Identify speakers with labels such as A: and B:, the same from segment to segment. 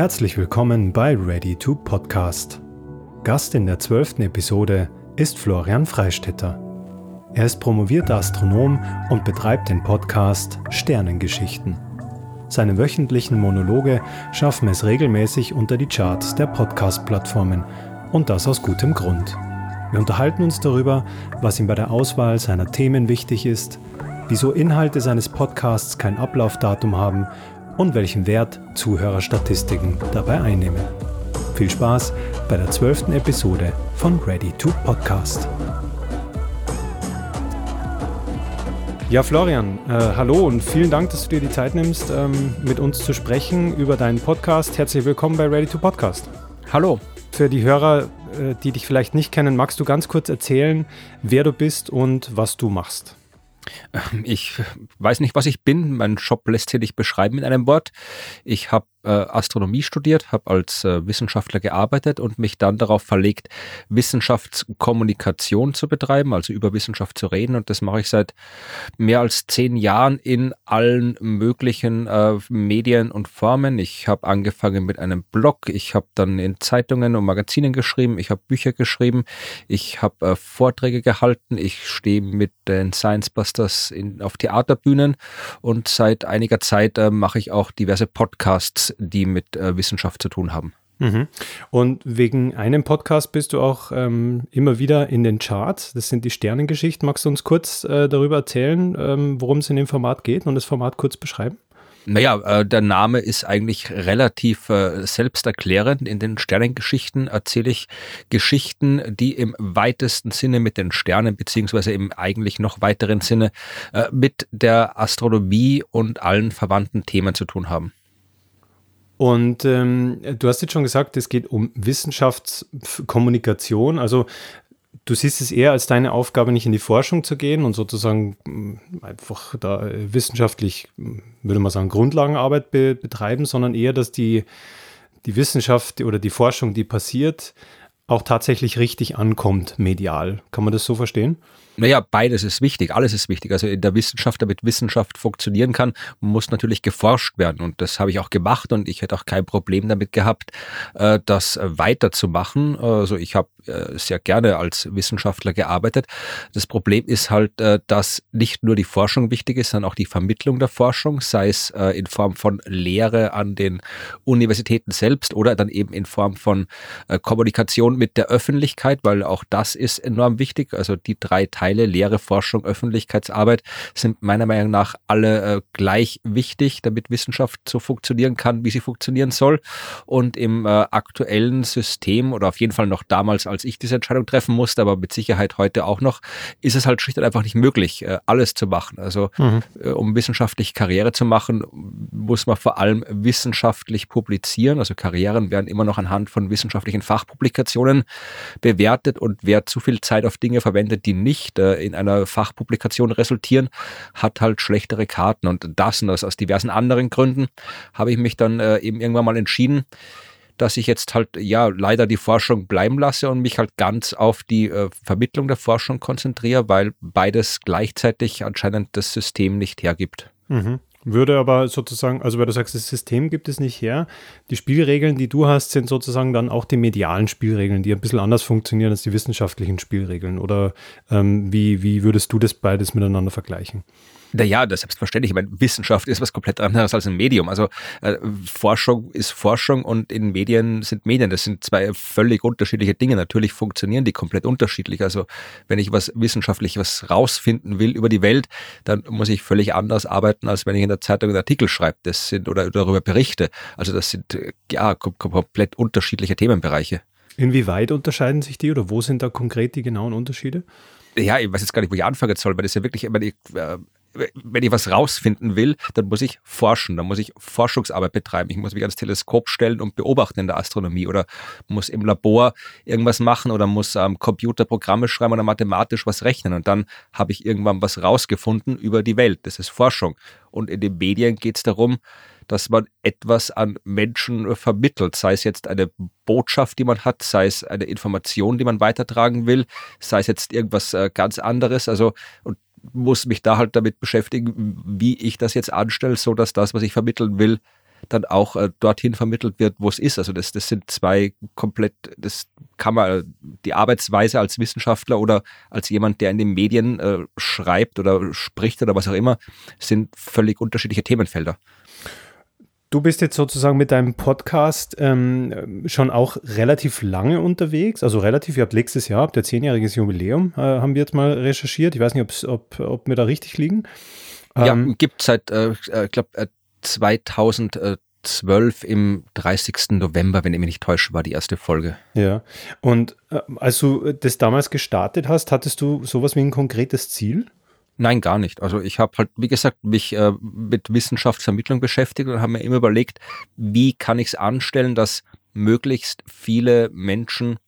A: Herzlich willkommen bei Ready to Podcast. Gast in der zwölften Episode ist Florian Freistetter. Er ist promovierter Astronom und betreibt den Podcast Sternengeschichten. Seine wöchentlichen Monologe schaffen es regelmäßig unter die Charts der Podcast-Plattformen und das aus gutem Grund. Wir unterhalten uns darüber, was ihm bei der Auswahl seiner Themen wichtig ist, wieso Inhalte seines Podcasts kein Ablaufdatum haben und welchen Wert Zuhörerstatistiken dabei einnehmen. Viel Spaß bei der zwölften Episode von Ready to Podcast. Ja, Florian, äh, hallo und vielen Dank, dass du dir die Zeit nimmst, ähm, mit uns zu sprechen über deinen Podcast. Herzlich willkommen bei Ready to Podcast.
B: Hallo.
A: Für die Hörer, äh, die dich vielleicht nicht kennen, magst du ganz kurz erzählen, wer du bist und was du machst?
B: Ich weiß nicht, was ich bin. Mein Job lässt sich nicht beschreiben in einem Wort. Ich habe Astronomie studiert, habe als äh, Wissenschaftler gearbeitet und mich dann darauf verlegt, Wissenschaftskommunikation zu betreiben, also über Wissenschaft zu reden. Und das mache ich seit mehr als zehn Jahren in allen möglichen äh, Medien und Formen. Ich habe angefangen mit einem Blog, ich habe dann in Zeitungen und Magazinen geschrieben, ich habe Bücher geschrieben, ich habe äh, Vorträge gehalten, ich stehe mit den Science Busters in, auf Theaterbühnen. Und seit einiger Zeit äh, mache ich auch diverse Podcasts die mit äh, Wissenschaft zu tun haben.
A: Mhm. Und wegen einem Podcast bist du auch ähm, immer wieder in den Charts. Das sind die Sternengeschichten. Magst du uns kurz äh, darüber erzählen, ähm, worum es in dem Format geht und das Format kurz beschreiben?
B: Naja, äh, der Name ist eigentlich relativ äh, selbsterklärend. In den Sternengeschichten erzähle ich Geschichten, die im weitesten Sinne mit den Sternen, beziehungsweise im eigentlich noch weiteren Sinne äh, mit der Astronomie und allen verwandten Themen zu tun haben.
A: Und ähm, du hast jetzt schon gesagt, es geht um Wissenschaftskommunikation. Also du siehst es eher als deine Aufgabe, nicht in die Forschung zu gehen und sozusagen mm, einfach da äh, wissenschaftlich, mm, würde man sagen, Grundlagenarbeit be betreiben, sondern eher, dass die, die Wissenschaft oder die Forschung, die passiert, auch tatsächlich richtig ankommt medial. Kann man das so verstehen?
B: Naja, beides ist wichtig, alles ist wichtig. Also in der Wissenschaft, damit Wissenschaft funktionieren kann, muss natürlich geforscht werden. Und das habe ich auch gemacht und ich hätte auch kein Problem damit gehabt, äh, das weiterzumachen. Also ich habe sehr gerne als Wissenschaftler gearbeitet. Das Problem ist halt, äh, dass nicht nur die Forschung wichtig ist, sondern auch die Vermittlung der Forschung, sei es in Form von Lehre an den Universitäten selbst oder dann eben in Form von Kommunikation mit der Öffentlichkeit, weil auch das ist enorm wichtig. Also die drei Teile, Lehre, Forschung, Öffentlichkeitsarbeit, sind meiner Meinung nach alle äh, gleich wichtig, damit Wissenschaft so funktionieren kann, wie sie funktionieren soll. Und im äh, aktuellen System oder auf jeden Fall noch damals, als ich diese Entscheidung treffen musste, aber mit Sicherheit heute auch noch, ist es halt schlicht und einfach nicht möglich, äh, alles zu machen. Also mhm. äh, um wissenschaftlich Karriere zu machen, muss man vor allem wissenschaftlich publizieren. Also Karrieren werden immer noch anhand von wissenschaftlichen Fachpublikationen bewertet und wer zu viel Zeit auf Dinge verwendet, die nicht äh, in einer Fachpublikation resultieren, hat halt schlechtere Karten. Und das und das aus diversen anderen Gründen habe ich mich dann eben irgendwann mal entschieden, dass ich jetzt halt ja leider die Forschung bleiben lasse und mich halt ganz auf die äh, Vermittlung der Forschung konzentriere, weil beides gleichzeitig anscheinend das System nicht hergibt.
A: Mhm. Würde aber sozusagen, also weil du sagst, das System gibt es nicht her, die Spielregeln, die du hast, sind sozusagen dann auch die medialen Spielregeln, die ein bisschen anders funktionieren als die wissenschaftlichen Spielregeln. Oder ähm, wie, wie würdest du das beides miteinander vergleichen?
B: Naja, das selbstverständlich. Ich meine, Wissenschaft ist was komplett anderes als ein Medium. Also äh, Forschung ist Forschung und in Medien sind Medien. Das sind zwei völlig unterschiedliche Dinge. Natürlich funktionieren die komplett unterschiedlich. Also wenn ich was wissenschaftlich was rausfinden will über die Welt, dann muss ich völlig anders arbeiten, als wenn ich der Zeitung einen Artikel schreibe. Das sind oder darüber berichte. Also das sind äh, ja komplett unterschiedliche Themenbereiche.
A: Inwieweit unterscheiden sich die oder wo sind da konkret die genauen Unterschiede?
B: Ja, ich weiß jetzt gar nicht, wo ich anfangen soll, weil das ja wirklich, ich, äh, wenn ich was rausfinden will, dann muss ich forschen, dann muss ich Forschungsarbeit betreiben. Ich muss mich ans Teleskop stellen und beobachten in der Astronomie oder muss im Labor irgendwas machen oder muss am ähm, Computer Programme schreiben oder mathematisch was rechnen. Und dann habe ich irgendwann was rausgefunden über die Welt. Das ist Forschung. Und in den Medien geht es darum, dass man etwas an Menschen vermittelt, sei es jetzt eine Botschaft, die man hat, sei es eine Information, die man weitertragen will, sei es jetzt irgendwas äh, ganz anderes. Also, und muss mich da halt damit beschäftigen, wie ich das jetzt anstelle, so dass das, was ich vermitteln will, dann auch äh, dorthin vermittelt wird, wo es ist. Also das, das sind zwei komplett, das kann man die Arbeitsweise als Wissenschaftler oder als jemand, der in den Medien äh, schreibt oder spricht oder was auch immer, sind völlig unterschiedliche Themenfelder.
A: Du bist jetzt sozusagen mit deinem Podcast ähm, schon auch relativ lange unterwegs. Also relativ, ihr habt letztes Jahr, habt ihr zehnjähriges Jubiläum, äh, haben wir jetzt mal recherchiert. Ich weiß nicht, ob, ob wir da richtig liegen.
B: Ja, ähm, gibt seit, äh, äh ich glaube, 2012 im 30. November, wenn ich mich nicht täusche, war die erste Folge.
A: Ja, und äh, als du das damals gestartet hast, hattest du sowas wie ein konkretes Ziel?
B: Nein, gar nicht. Also ich habe halt, wie gesagt, mich äh, mit Wissenschaftsvermittlung beschäftigt und habe mir immer überlegt, wie kann ich es anstellen, dass möglichst viele Menschen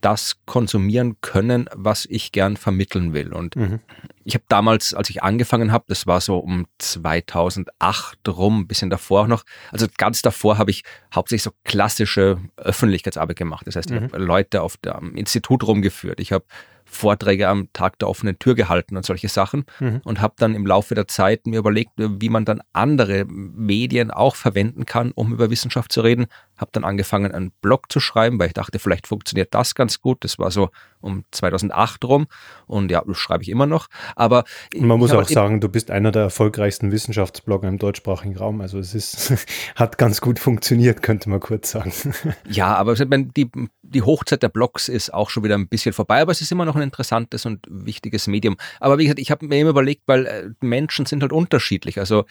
B: das konsumieren können, was ich gern vermitteln will. Und mhm. ich habe damals, als ich angefangen habe, das war so um 2008 rum, ein bisschen davor noch, also ganz davor habe ich hauptsächlich so klassische Öffentlichkeitsarbeit gemacht. Das heißt, ich mhm. habe Leute auf dem Institut rumgeführt. Ich habe Vorträge am Tag der offenen Tür gehalten und solche Sachen mhm. und habe dann im Laufe der Zeit mir überlegt, wie man dann andere Medien auch verwenden kann, um über Wissenschaft zu reden. Habe dann angefangen, einen Blog zu schreiben, weil ich dachte, vielleicht funktioniert das ganz gut. Das war so um 2008 rum und ja, das schreibe ich immer noch. Aber
A: man muss auch sagen, du bist einer der erfolgreichsten Wissenschaftsblogger im deutschsprachigen Raum. Also es ist, hat ganz gut funktioniert, könnte man kurz sagen.
B: Ja, aber die, die Hochzeit der Blogs ist auch schon wieder ein bisschen vorbei, aber es ist immer noch ein interessantes und wichtiges Medium. Aber wie gesagt, ich habe mir immer überlegt, weil äh, Menschen sind halt unterschiedlich. Also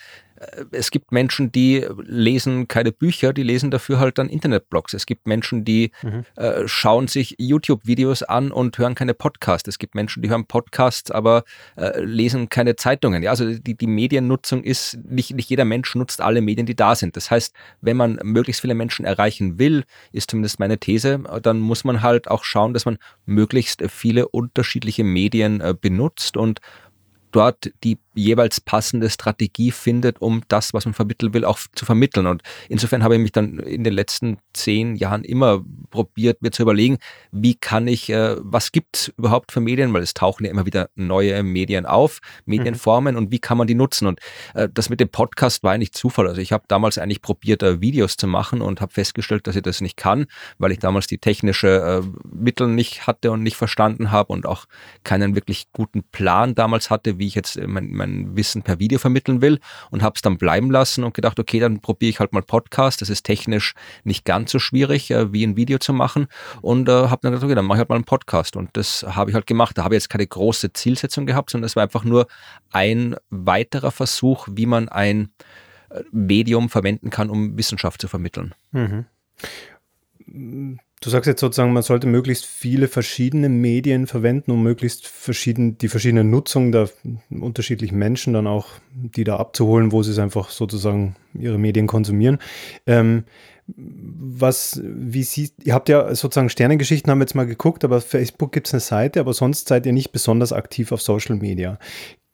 B: es gibt Menschen, die lesen keine Bücher, die lesen dafür halt dann Internetblogs. Es gibt Menschen, die mhm. äh, schauen sich YouTube-Videos an und hören keine Podcasts. Es gibt Menschen, die hören Podcasts, aber äh, lesen keine Zeitungen. Ja, also die, die Mediennutzung ist, nicht, nicht jeder Mensch nutzt alle Medien, die da sind. Das heißt, wenn man möglichst viele Menschen erreichen will, ist zumindest meine These, dann muss man halt auch schauen, dass man möglichst viele unterschiedliche Medien äh, benutzt und dort die jeweils passende Strategie findet, um das, was man vermitteln will, auch zu vermitteln. Und insofern habe ich mich dann in den letzten zehn Jahren immer probiert, mir zu überlegen, wie kann ich, äh, was gibt es überhaupt für Medien, weil es tauchen ja immer wieder neue Medien auf, Medienformen mhm. und wie kann man die nutzen? Und äh, das mit dem Podcast war eigentlich Zufall. Also ich habe damals eigentlich probiert, äh, Videos zu machen und habe festgestellt, dass ich das nicht kann, weil ich damals die technische äh, Mittel nicht hatte und nicht verstanden habe und auch keinen wirklich guten Plan damals hatte, wie ich jetzt mein, mein Wissen per Video vermitteln will und habe es dann bleiben lassen und gedacht, okay, dann probiere ich halt mal Podcast. Das ist technisch nicht ganz so schwierig, äh, wie ein Video zu machen. Und äh, habe dann gedacht, okay, dann mache ich halt mal einen Podcast. Und das habe ich halt gemacht. Da habe ich jetzt keine große Zielsetzung gehabt, sondern es war einfach nur ein weiterer Versuch, wie man ein äh, Medium verwenden kann, um Wissenschaft zu vermitteln. Mhm.
A: Du sagst jetzt sozusagen, man sollte möglichst viele verschiedene Medien verwenden, um möglichst verschieden, die verschiedene Nutzung der unterschiedlichen Menschen dann auch, die da abzuholen, wo sie es einfach sozusagen ihre Medien konsumieren. Ähm, was, wie sie, ihr habt ja sozusagen Sternengeschichten haben wir jetzt mal geguckt, aber Facebook gibt es eine Seite, aber sonst seid ihr nicht besonders aktiv auf Social Media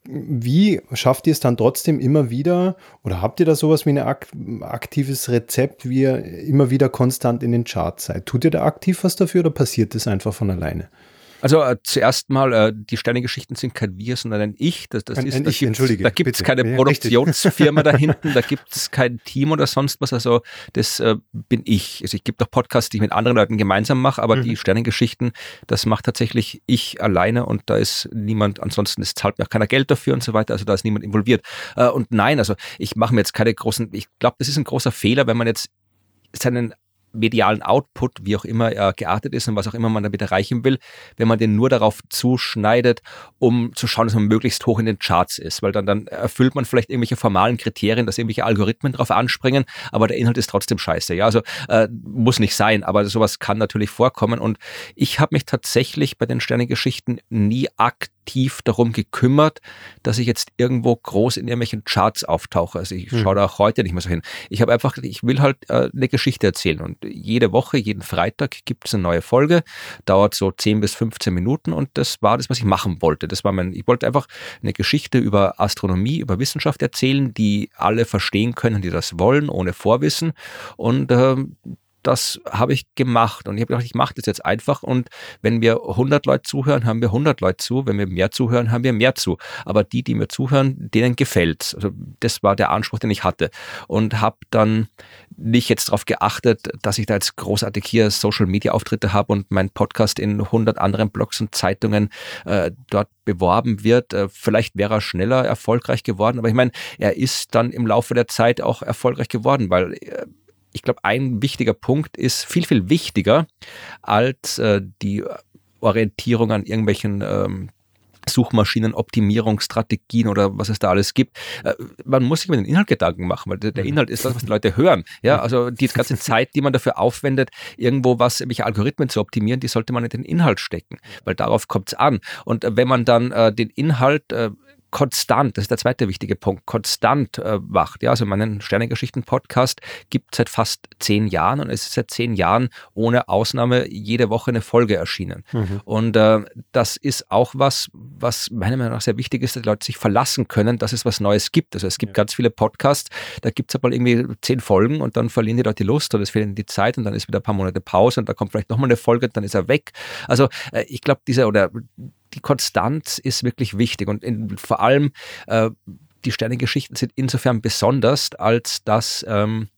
A: wie schafft ihr es dann trotzdem immer wieder oder habt ihr da sowas wie ein aktives Rezept, wie ihr immer wieder konstant in den Charts seid? Tut ihr da aktiv was dafür oder passiert das einfach von alleine?
B: Also äh, zuerst mal, äh, die Sternengeschichten sind kein Wir, sondern ein Ich. Das, das
A: ein,
B: ist,
A: ein
B: da
A: ich, entschuldige.
B: Da gibt es keine Produktionsfirma da hinten, da gibt es kein Team oder sonst was. Also das äh, bin ich. Also ich gibt auch Podcasts, die ich mit anderen Leuten gemeinsam mache, aber mhm. die Sternengeschichten, das macht tatsächlich ich alleine und da ist niemand, ansonsten es zahlt mir auch keiner Geld dafür und so weiter. Also da ist niemand involviert. Äh, und nein, also ich mache mir jetzt keine großen, ich glaube, das ist ein großer Fehler, wenn man jetzt seinen medialen Output, wie auch immer er geartet ist und was auch immer man damit erreichen will, wenn man den nur darauf zuschneidet, um zu schauen, dass man möglichst hoch in den Charts ist, weil dann, dann erfüllt man vielleicht irgendwelche formalen Kriterien, dass irgendwelche Algorithmen drauf anspringen, aber der Inhalt ist trotzdem scheiße. Ja, also äh, muss nicht sein, aber sowas kann natürlich vorkommen und ich habe mich tatsächlich bei den Sternengeschichten nie aktiv aktiv darum gekümmert, dass ich jetzt irgendwo groß in irgendwelchen Charts auftauche. Also ich mhm. schaue da auch heute nicht mehr so hin. Ich habe einfach, ich will halt äh, eine Geschichte erzählen und jede Woche, jeden Freitag gibt es eine neue Folge, dauert so 10 bis 15 Minuten und das war das, was ich machen wollte. Das war mein, ich wollte einfach eine Geschichte über Astronomie, über Wissenschaft erzählen, die alle verstehen können, die das wollen, ohne Vorwissen und äh, das habe ich gemacht und ich habe gedacht, ich mache das jetzt einfach und wenn mir 100 Leute zuhören, haben wir 100 Leute zu, wenn wir mehr zuhören, haben wir mehr zu. Aber die, die mir zuhören, denen gefällt's. Also das war der Anspruch, den ich hatte und habe dann nicht jetzt darauf geachtet, dass ich da jetzt großartig hier Social Media Auftritte habe und mein Podcast in 100 anderen Blogs und Zeitungen äh, dort beworben wird. Äh, vielleicht wäre er schneller erfolgreich geworden, aber ich meine, er ist dann im Laufe der Zeit auch erfolgreich geworden, weil äh, ich glaube, ein wichtiger Punkt ist viel, viel wichtiger als äh, die Orientierung an irgendwelchen ähm, Suchmaschinenoptimierungsstrategien oder was es da alles gibt. Äh, man muss sich mit dem Inhalt Gedanken machen, weil der mhm. Inhalt ist das, was die Leute hören. Ja, also die ganze Zeit, die man dafür aufwendet, irgendwo was, welche Algorithmen zu optimieren, die sollte man in den Inhalt stecken, weil darauf kommt es an. Und wenn man dann äh, den Inhalt äh, konstant, das ist der zweite wichtige Punkt, konstant äh, macht. Ja, also meinen Sternengeschichten-Podcast gibt es seit fast zehn Jahren und es ist seit zehn Jahren ohne Ausnahme jede Woche eine Folge erschienen. Mhm. Und äh, das ist auch was, was meiner Meinung nach sehr wichtig ist, dass die Leute sich verlassen können, dass es was Neues gibt. Also es gibt ja. ganz viele Podcasts, da gibt es aber irgendwie zehn Folgen und dann verlieren die Leute die Lust oder es fehlt ihnen die Zeit und dann ist wieder ein paar Monate Pause und da kommt vielleicht nochmal eine Folge und dann ist er weg. Also äh, ich glaube, dieser oder die Konstanz ist wirklich wichtig und in, vor allem äh, die Sternengeschichten sind insofern besonders, als dass ähm,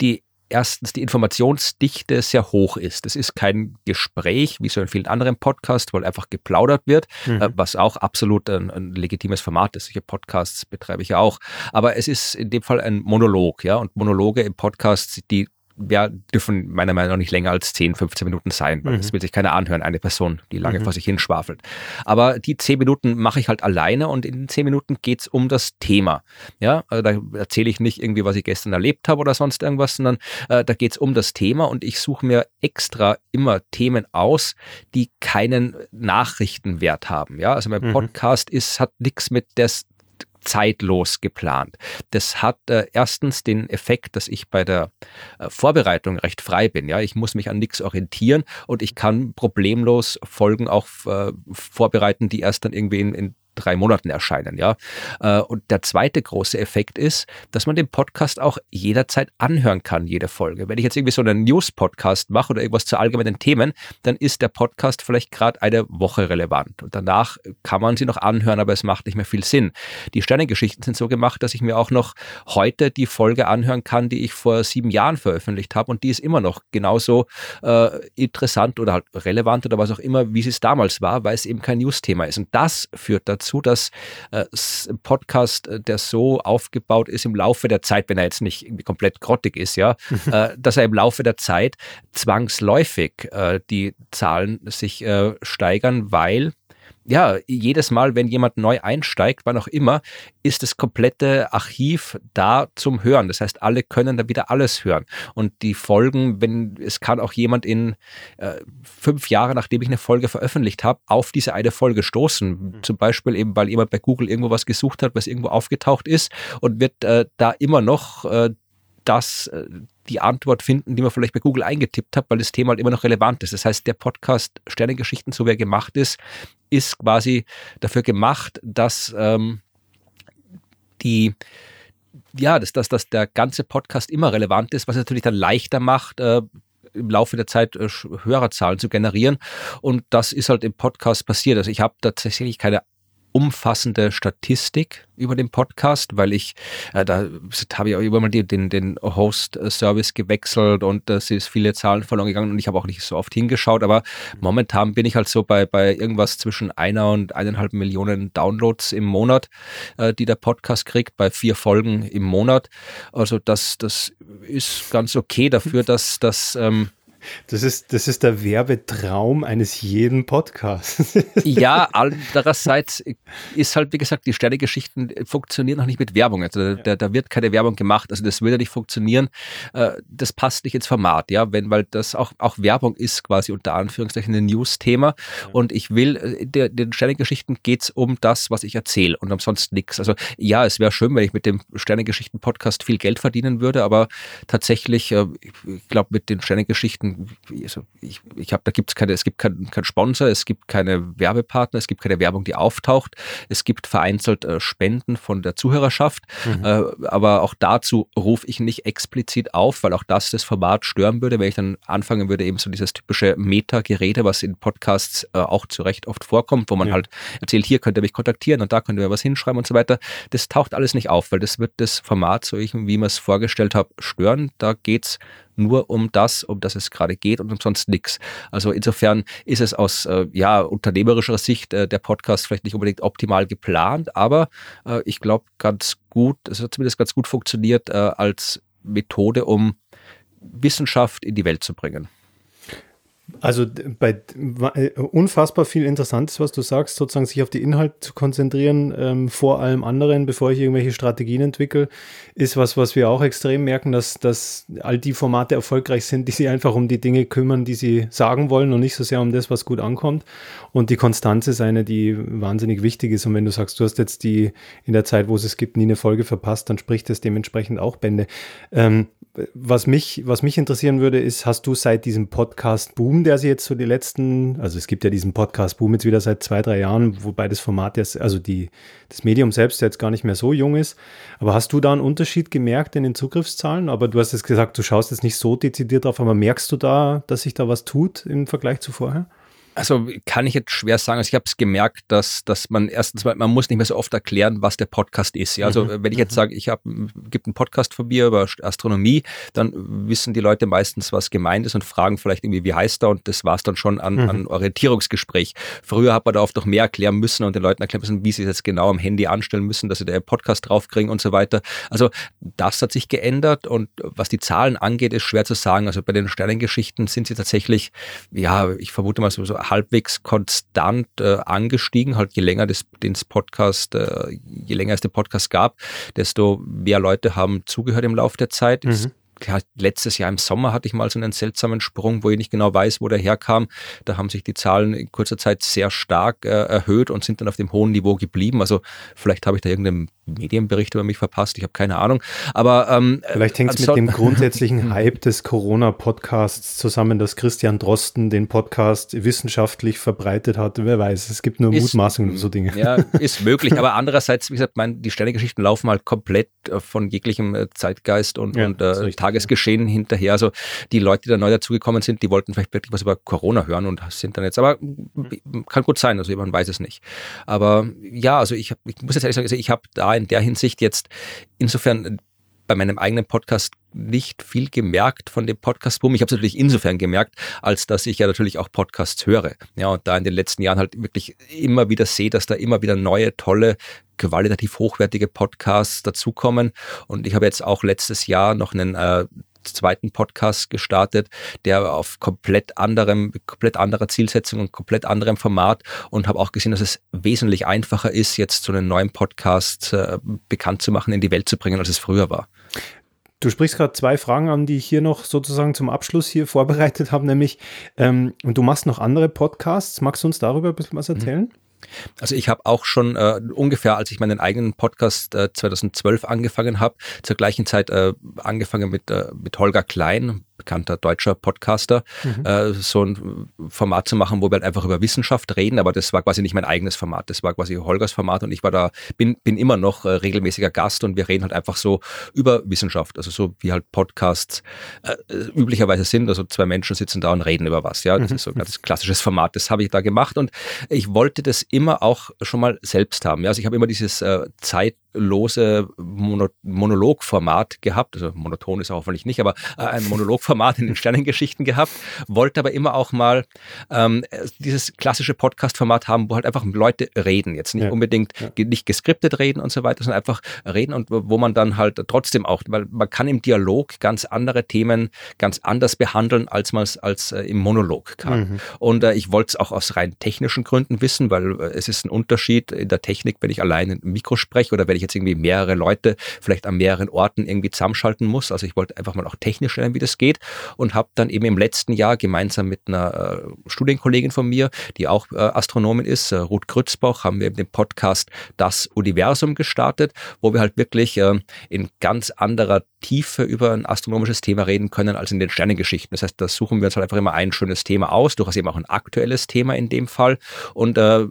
B: die erstens die Informationsdichte sehr hoch ist. Das ist kein Gespräch, wie so in vielen anderen Podcasts, weil einfach geplaudert wird, mhm. äh, was auch absolut ein, ein, legitimes Format ist. Solche Podcasts betreibe ich ja auch. Aber es ist in dem Fall ein Monolog, ja. Und Monologe im Podcast, die ja, dürfen meiner Meinung nach nicht länger als 10, 15 Minuten sein, weil mhm. das will sich keiner anhören, eine Person, die lange mhm. vor sich hinschwafelt. Aber die 10 Minuten mache ich halt alleine und in den 10 Minuten geht's um das Thema. Ja, also da erzähle ich nicht irgendwie, was ich gestern erlebt habe oder sonst irgendwas, sondern äh, da geht's um das Thema und ich suche mir extra immer Themen aus, die keinen Nachrichtenwert haben. Ja, also mein mhm. Podcast ist, hat nichts mit des zeitlos geplant. Das hat äh, erstens den Effekt, dass ich bei der äh, Vorbereitung recht frei bin. Ja, ich muss mich an nichts orientieren und ich kann problemlos Folgen auch äh, vorbereiten, die erst dann irgendwie in, in drei Monaten erscheinen, ja. Äh, und der zweite große Effekt ist, dass man den Podcast auch jederzeit anhören kann, jede Folge. Wenn ich jetzt irgendwie so einen News-Podcast mache oder irgendwas zu allgemeinen Themen, dann ist der Podcast vielleicht gerade eine Woche relevant. Und danach kann man sie noch anhören, aber es macht nicht mehr viel Sinn. Die Sternengeschichten sind so gemacht, dass ich mir auch noch heute die Folge anhören kann, die ich vor sieben Jahren veröffentlicht habe und die ist immer noch genauso äh, interessant oder halt relevant oder was auch immer, wie es damals war, weil es eben kein News-Thema ist. Und das führt dazu, dazu, dass äh, ein Podcast, äh, der so aufgebaut ist im Laufe der Zeit, wenn er jetzt nicht irgendwie komplett grottig ist, ja, äh, dass er im Laufe der Zeit zwangsläufig äh, die Zahlen sich äh, steigern, weil ja, jedes Mal, wenn jemand neu einsteigt, wann auch immer, ist das komplette Archiv da zum Hören. Das heißt, alle können da wieder alles hören. Und die Folgen, wenn es kann auch jemand in äh, fünf Jahre, nachdem ich eine Folge veröffentlicht habe, auf diese eine Folge stoßen. Mhm. Zum Beispiel eben, weil jemand bei Google irgendwo was gesucht hat, was irgendwo aufgetaucht ist und wird äh, da immer noch äh, das äh, die Antwort finden, die man vielleicht bei Google eingetippt hat, weil das Thema halt immer noch relevant ist. Das heißt, der Podcast Sternengeschichten, so wie er gemacht ist, ist quasi dafür gemacht, dass ähm, die ja, dass, dass, dass der ganze Podcast immer relevant ist, was natürlich dann leichter macht, äh, im Laufe der Zeit äh, Hörerzahlen zu generieren. Und das ist halt im Podcast passiert. Also ich habe tatsächlich keine umfassende Statistik über den Podcast, weil ich, äh, da habe ich auch über mal den, den Host-Service gewechselt und es ist viele Zahlen verloren gegangen und ich habe auch nicht so oft hingeschaut, aber momentan bin ich halt so bei, bei irgendwas zwischen einer und eineinhalb Millionen Downloads im Monat, äh, die der Podcast kriegt, bei vier Folgen im Monat. Also das, das ist ganz okay dafür, dass das ähm,
A: das ist, das ist der Werbetraum eines jeden Podcasts.
B: ja, andererseits ist halt, wie gesagt, die Sternegeschichten funktionieren noch nicht mit Werbung. Also da, da wird keine Werbung gemacht. Also das würde nicht funktionieren. Äh, das passt nicht ins Format, ja, wenn, weil das auch, auch Werbung ist quasi unter Anführungszeichen ein News-Thema. Und ich will, äh, der, den Sternegeschichten geht es um das, was ich erzähle und umsonst nichts. Also ja, es wäre schön, wenn ich mit dem Sternegeschichten-Podcast viel Geld verdienen würde, aber tatsächlich, äh, ich glaube, mit den Sternegeschichten also ich, ich habe, da gibt's keine, es gibt keinen kein Sponsor, es gibt keine Werbepartner, es gibt keine Werbung, die auftaucht. Es gibt vereinzelt äh, Spenden von der Zuhörerschaft, mhm. äh, aber auch dazu rufe ich nicht explizit auf, weil auch das das Format stören würde, wenn ich dann anfangen würde, eben so dieses typische Meta-Gerede, was in Podcasts äh, auch zu Recht oft vorkommt, wo man ja. halt erzählt, hier könnt ihr mich kontaktieren und da könnt ihr was hinschreiben und so weiter. Das taucht alles nicht auf, weil das wird das Format, so ich, wie man es vorgestellt habe, stören. Da geht's nur um das, um das es gerade geht und um sonst nichts. Also insofern ist es aus äh, ja, unternehmerischer Sicht äh, der Podcast vielleicht nicht unbedingt optimal geplant, aber äh, ich glaube ganz gut, es hat zumindest ganz gut funktioniert äh, als Methode, um Wissenschaft in die Welt zu bringen.
A: Also bei äh, unfassbar viel Interessantes, was du sagst, sozusagen sich auf die Inhalte zu konzentrieren, ähm, vor allem anderen, bevor ich irgendwelche Strategien entwickle, ist was, was wir auch extrem merken, dass, dass all die Formate erfolgreich sind, die sich einfach um die Dinge kümmern, die sie sagen wollen und nicht so sehr um das, was gut ankommt. Und die Konstanz ist eine, die wahnsinnig wichtig ist. Und wenn du sagst, du hast jetzt die in der Zeit, wo es es gibt, nie eine Folge verpasst, dann spricht das dementsprechend auch Bände. Ähm, was mich, was mich interessieren würde, ist, hast du seit diesem Podcast-Boom, der sich jetzt so die letzten, also es gibt ja diesen Podcast-Boom jetzt wieder seit zwei, drei Jahren, wobei das Format jetzt, also die, das Medium selbst jetzt gar nicht mehr so jung ist. Aber hast du da einen Unterschied gemerkt in den Zugriffszahlen? Aber du hast jetzt gesagt, du schaust jetzt nicht so dezidiert drauf, aber merkst du da, dass sich da was tut im Vergleich zu vorher?
B: Also kann ich jetzt schwer sagen. Also ich habe es gemerkt, dass, dass man erstens mal, man muss nicht mehr so oft erklären, was der Podcast ist. Ja, also mhm. wenn ich jetzt mhm. sage, ich habe gibt einen Podcast von mir über Astronomie, dann wissen die Leute meistens, was gemeint ist und fragen vielleicht irgendwie, wie heißt er und das war es dann schon an, mhm. an Orientierungsgespräch. Früher hat man da oft noch mehr erklären müssen und den Leuten erklären müssen, wie sie es jetzt genau am Handy anstellen müssen, dass sie da Podcast draufkriegen und so weiter. Also das hat sich geändert und was die Zahlen angeht, ist schwer zu sagen. Also bei den Sternengeschichten sind sie tatsächlich, ja, ich vermute mal so, so halbwegs konstant äh, angestiegen, halt je länger das, den Podcast, äh, je länger es den Podcast gab, desto mehr Leute haben zugehört im Laufe der Zeit. Mhm letztes Jahr im Sommer hatte ich mal so einen seltsamen Sprung, wo ich nicht genau weiß, wo der herkam. Da haben sich die Zahlen in kurzer Zeit sehr stark äh, erhöht und sind dann auf dem hohen Niveau geblieben. Also vielleicht habe ich da irgendeinen Medienbericht über mich verpasst, ich habe keine Ahnung. Aber ähm,
A: vielleicht hängt es mit dem grundsätzlichen Hype des Corona-Podcasts zusammen, dass Christian Drosten den Podcast wissenschaftlich verbreitet hat. Wer weiß, es gibt nur ist, Mutmaßungen so Dinge.
B: Ja, ist möglich. Aber andererseits, wie gesagt, mein, die Sternegeschichten laufen halt komplett äh, von jeglichem äh, Zeitgeist und, ja, und äh, Tagesgeschehen hinterher. Also die Leute, die da neu dazugekommen sind, die wollten vielleicht wirklich was über Corona hören und sind dann jetzt, aber kann gut sein, also man weiß es nicht. Aber ja, also ich, ich muss jetzt ehrlich sagen, also ich habe da in der Hinsicht jetzt insofern bei meinem eigenen Podcast nicht viel gemerkt von dem Podcast-Boom. Ich habe es natürlich insofern gemerkt, als dass ich ja natürlich auch Podcasts höre. Ja, und da in den letzten Jahren halt wirklich immer wieder sehe, dass da immer wieder neue, tolle, qualitativ hochwertige Podcasts dazukommen. Und ich habe jetzt auch letztes Jahr noch einen äh, zweiten Podcast gestartet, der auf komplett anderem, komplett anderer Zielsetzung und komplett anderem Format und habe auch gesehen, dass es wesentlich einfacher ist, jetzt so einen neuen Podcast äh, bekannt zu machen, in die Welt zu bringen, als es früher war.
A: Du sprichst gerade zwei Fragen an, die ich hier noch sozusagen zum Abschluss hier vorbereitet habe, nämlich, ähm, du machst noch andere Podcasts. Magst du uns darüber ein bisschen was mhm. erzählen? Mhm.
B: Also ich habe auch schon äh, ungefähr, als ich meinen eigenen Podcast äh, 2012 angefangen habe, zur gleichen Zeit äh, angefangen mit, äh, mit Holger Klein, bekannter deutscher Podcaster, mhm. äh, so ein Format zu machen, wo wir halt einfach über Wissenschaft reden, aber das war quasi nicht mein eigenes Format, das war quasi Holgers Format und ich war da, bin, bin immer noch äh, regelmäßiger Gast und wir reden halt einfach so über Wissenschaft, also so wie halt Podcasts äh, üblicherweise sind, also zwei Menschen sitzen da und reden über was, ja, das mhm. ist so ein ganz klassisches Format, das habe ich da gemacht und ich wollte das immer auch schon mal selbst haben, ja, also ich habe immer dieses äh, zeitlose Mono Monologformat gehabt, also monoton ist auch hoffentlich nicht, aber äh, ein Monologformat Format in den Sternengeschichten gehabt, wollte aber immer auch mal ähm, dieses klassische Podcast-Format haben, wo halt einfach Leute reden. Jetzt nicht ja. unbedingt ja. nicht geskriptet reden und so weiter, sondern einfach reden und wo man dann halt trotzdem auch, weil man kann im Dialog ganz andere Themen ganz anders behandeln, als man es als äh, im Monolog kann. Mhm. Und äh, ich wollte es auch aus rein technischen Gründen wissen, weil äh, es ist ein Unterschied in der Technik, wenn ich allein ein Mikro spreche oder wenn ich jetzt irgendwie mehrere Leute vielleicht an mehreren Orten irgendwie zusammenschalten muss. Also ich wollte einfach mal auch technisch lernen, wie das geht und habe dann eben im letzten Jahr gemeinsam mit einer äh, Studienkollegin von mir, die auch äh, Astronomin ist, äh, Ruth Grützbach, haben wir eben den Podcast Das Universum gestartet, wo wir halt wirklich äh, in ganz anderer tiefer über ein astronomisches Thema reden können als in den Sternengeschichten. Das heißt, da suchen wir uns halt einfach immer ein schönes Thema aus, durchaus eben auch ein aktuelles Thema in dem Fall und, äh,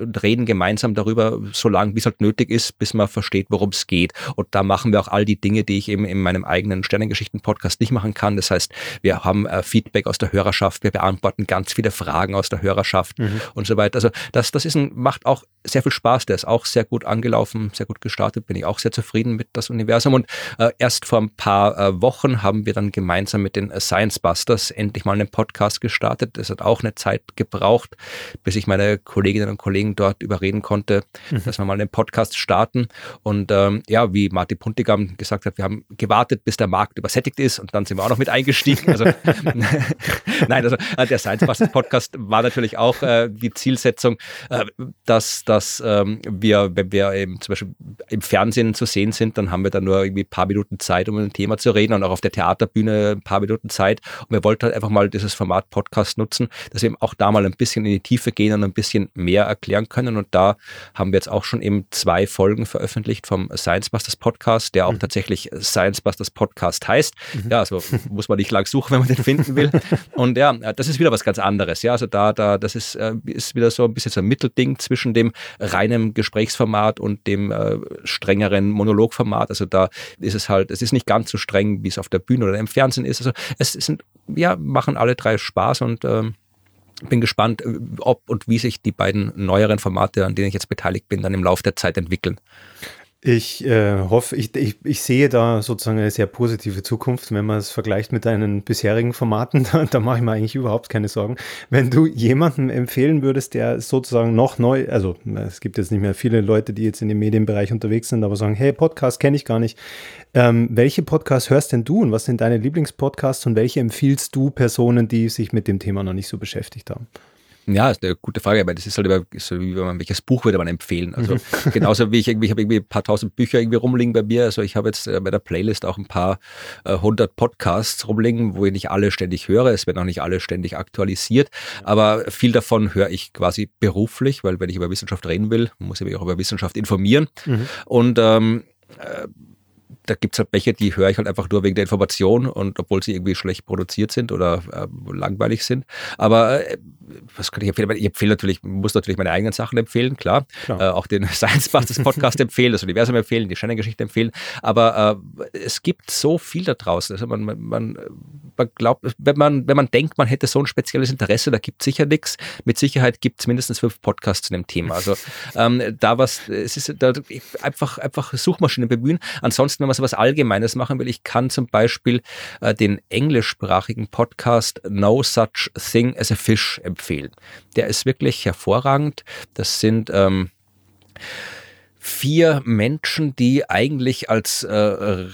B: und reden gemeinsam darüber, so lange wie es halt nötig ist, bis man versteht, worum es geht. Und da machen wir auch all die Dinge, die ich eben in meinem eigenen Sternengeschichten-Podcast nicht machen kann. Das heißt, wir haben äh, Feedback aus der Hörerschaft, wir beantworten ganz viele Fragen aus der Hörerschaft mhm. und so weiter. Also das, das ist ein, macht auch sehr viel Spaß. Der ist auch sehr gut angelaufen, sehr gut gestartet. Bin ich auch sehr zufrieden mit das Universum. Und äh, erst vor ein paar äh, Wochen haben wir dann gemeinsam mit den Science Busters endlich mal einen Podcast gestartet. Das hat auch eine Zeit gebraucht, bis ich meine Kolleginnen und Kollegen dort überreden konnte, mhm. dass wir mal einen Podcast starten. Und ähm, ja, wie Martin Puntigam gesagt hat, wir haben gewartet, bis der Markt übersättigt ist und dann sind wir auch noch mit eingestiegen. Also nein, also äh, der Science Busters Podcast war natürlich auch äh, die Zielsetzung, äh, dass, dass ähm, wir, wenn wir eben zum Beispiel im Fernsehen zu sehen sind, dann haben wir da nur irgendwie ein paar Minuten Zeit, um ein Thema zu reden und auch auf der Theaterbühne ein paar Minuten Zeit. Und wir wollten halt einfach mal dieses Format Podcast nutzen, dass wir eben auch da mal ein bisschen in die Tiefe gehen und ein bisschen mehr erklären können. Und da haben wir jetzt auch schon eben zwei Folgen veröffentlicht vom Science Busters Podcast, der auch mhm. tatsächlich Science Busters Podcast heißt. Mhm. Ja, also muss man nicht lang suchen, wenn man den finden will. Und ja, das ist wieder was ganz anderes. Ja, also da, da, das ist, äh, ist wieder so ein bisschen so ein Mittelding zwischen dem reinen Gesprächsformat und dem äh, strengeren Monologformat. Also da ist es halt, es ist nicht ganz so streng, wie es auf der Bühne oder im Fernsehen ist. Also es sind, ja, machen alle drei Spaß und ähm, bin gespannt, äh, ob und wie sich die beiden neueren Formate, an denen ich jetzt beteiligt bin, dann im Laufe der Zeit entwickeln.
A: Ich äh, hoffe, ich, ich, ich sehe da sozusagen eine sehr positive Zukunft, wenn man es vergleicht mit deinen bisherigen Formaten. Da, da mache ich mir eigentlich überhaupt keine Sorgen. Wenn du jemandem empfehlen würdest, der sozusagen noch neu, also es gibt jetzt nicht mehr viele Leute, die jetzt in dem Medienbereich unterwegs sind, aber sagen, hey, Podcast kenne ich gar nicht. Ähm, welche Podcasts hörst denn du und was sind deine Lieblingspodcasts und welche empfiehlst du Personen, die sich mit dem Thema noch nicht so beschäftigt haben?
B: Ja, ist eine gute Frage, weil das ist halt immer so, wie wenn man, welches Buch würde man empfehlen. Also mhm. genauso wie ich irgendwie, ich habe irgendwie ein paar tausend Bücher irgendwie rumliegen bei mir. Also ich habe jetzt äh, bei der Playlist auch ein paar äh, hundert Podcasts rumliegen, wo ich nicht alle ständig höre. Es werden auch nicht alle ständig aktualisiert. Aber viel davon höre ich quasi beruflich, weil wenn ich über Wissenschaft reden will, muss ich mich auch über Wissenschaft informieren. Mhm. Und ähm, äh, da gibt es halt welche, die höre ich halt einfach nur wegen der Information und obwohl sie irgendwie schlecht produziert sind oder äh, langweilig sind. Aber äh, was kann ich empfehlen? Ich empfehle natürlich, muss natürlich meine eigenen Sachen empfehlen, klar. klar. Äh, auch den Science Busters Podcast empfehlen, das Universum empfehlen, die Sternengeschichte empfehlen. Aber äh, es gibt so viel da draußen. Also man, man, man glaubt, wenn man, wenn man denkt, man hätte so ein spezielles Interesse, da gibt es sicher nichts. Mit Sicherheit gibt es mindestens fünf Podcasts zu dem Thema. Also ähm, da was, es ist da einfach, einfach Suchmaschinen bemühen. Ansonsten, wenn man so was Allgemeines machen will, ich kann zum Beispiel äh, den englischsprachigen Podcast No Such Thing as a Fish empfehlen empfehlen. Der ist wirklich hervorragend. Das sind ähm, vier Menschen, die eigentlich als äh,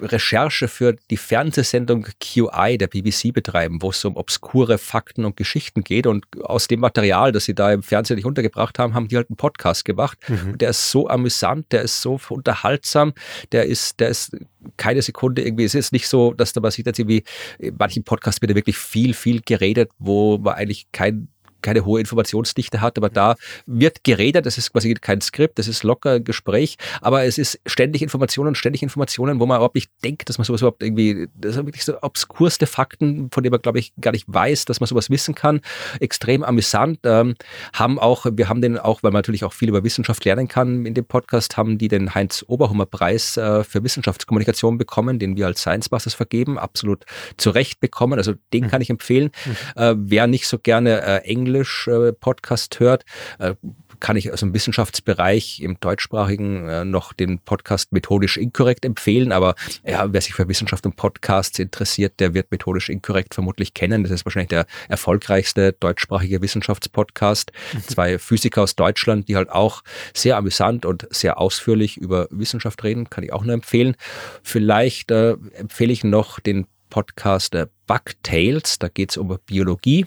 B: Recherche für die Fernsehsendung QI der BBC betreiben, wo es um obskure Fakten und Geschichten geht. Und aus dem Material, das sie da im Fernsehen nicht untergebracht haben, haben die halt einen Podcast gemacht. Mhm. Und der ist so amüsant, der ist so unterhaltsam, der ist, der ist keine Sekunde irgendwie, es ist nicht so, dass da man sieht, dass irgendwie, in manchen Podcasts wird wirklich viel, viel geredet, wo man eigentlich kein keine hohe Informationsdichte hat, aber da wird geredet, das ist quasi kein Skript, das ist locker Gespräch, aber es ist ständig Informationen, ständig Informationen, wo man überhaupt nicht denkt, dass man sowas überhaupt irgendwie, das sind wirklich so obskurste Fakten, von denen man, glaube ich, gar nicht weiß, dass man sowas wissen kann. Extrem amüsant, ähm, haben auch, wir haben den auch, weil man natürlich auch viel über Wissenschaft lernen kann in dem Podcast, haben die den Heinz Oberhummer Preis äh, für Wissenschaftskommunikation bekommen, den wir als Science Busters vergeben, absolut zu Recht bekommen, also den mhm. kann ich empfehlen. Mhm. Äh, wer nicht so gerne äh, Englisch Englisch-Podcast äh, hört, äh, kann ich aus dem Wissenschaftsbereich im deutschsprachigen äh, noch den Podcast methodisch inkorrekt empfehlen. Aber ja, wer sich für Wissenschaft und Podcasts interessiert, der wird methodisch inkorrekt vermutlich kennen. Das ist wahrscheinlich der erfolgreichste deutschsprachige Wissenschaftspodcast. Mhm. Zwei Physiker aus Deutschland, die halt auch sehr amüsant und sehr ausführlich über Wissenschaft reden, kann ich auch nur empfehlen. Vielleicht äh, empfehle ich noch den Podcast äh, Bugtails. Da geht es um Biologie.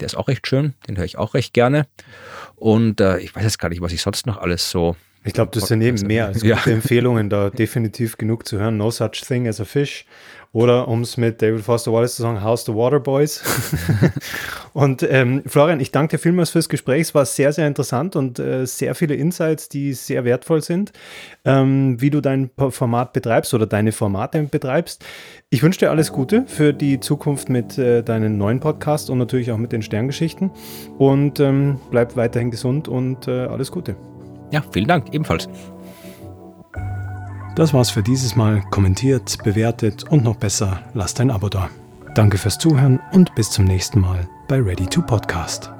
B: Der ist auch recht schön, den höre ich auch recht gerne. Und äh, ich weiß jetzt gar nicht, was ich sonst noch alles so
A: Ich glaube, das sind eben mehr als gute ja. Empfehlungen, da definitiv genug zu hören. No such thing as a fish. Oder um es mit David Foster Wallace zu sagen, House the Water Boys. und ähm, Florian, ich danke dir vielmals fürs Gespräch. Es war sehr, sehr interessant und äh, sehr viele Insights, die sehr wertvoll sind, ähm, wie du dein Format betreibst oder deine Formate betreibst. Ich wünsche dir alles Gute für die Zukunft mit äh, deinen neuen Podcast und natürlich auch mit den Sterngeschichten. Und ähm, bleib weiterhin gesund und äh, alles Gute.
B: Ja, vielen Dank, ebenfalls.
A: Das war's für dieses Mal. Kommentiert, bewertet und noch besser, lasst ein Abo da. Danke fürs Zuhören und bis zum nächsten Mal bei Ready to Podcast.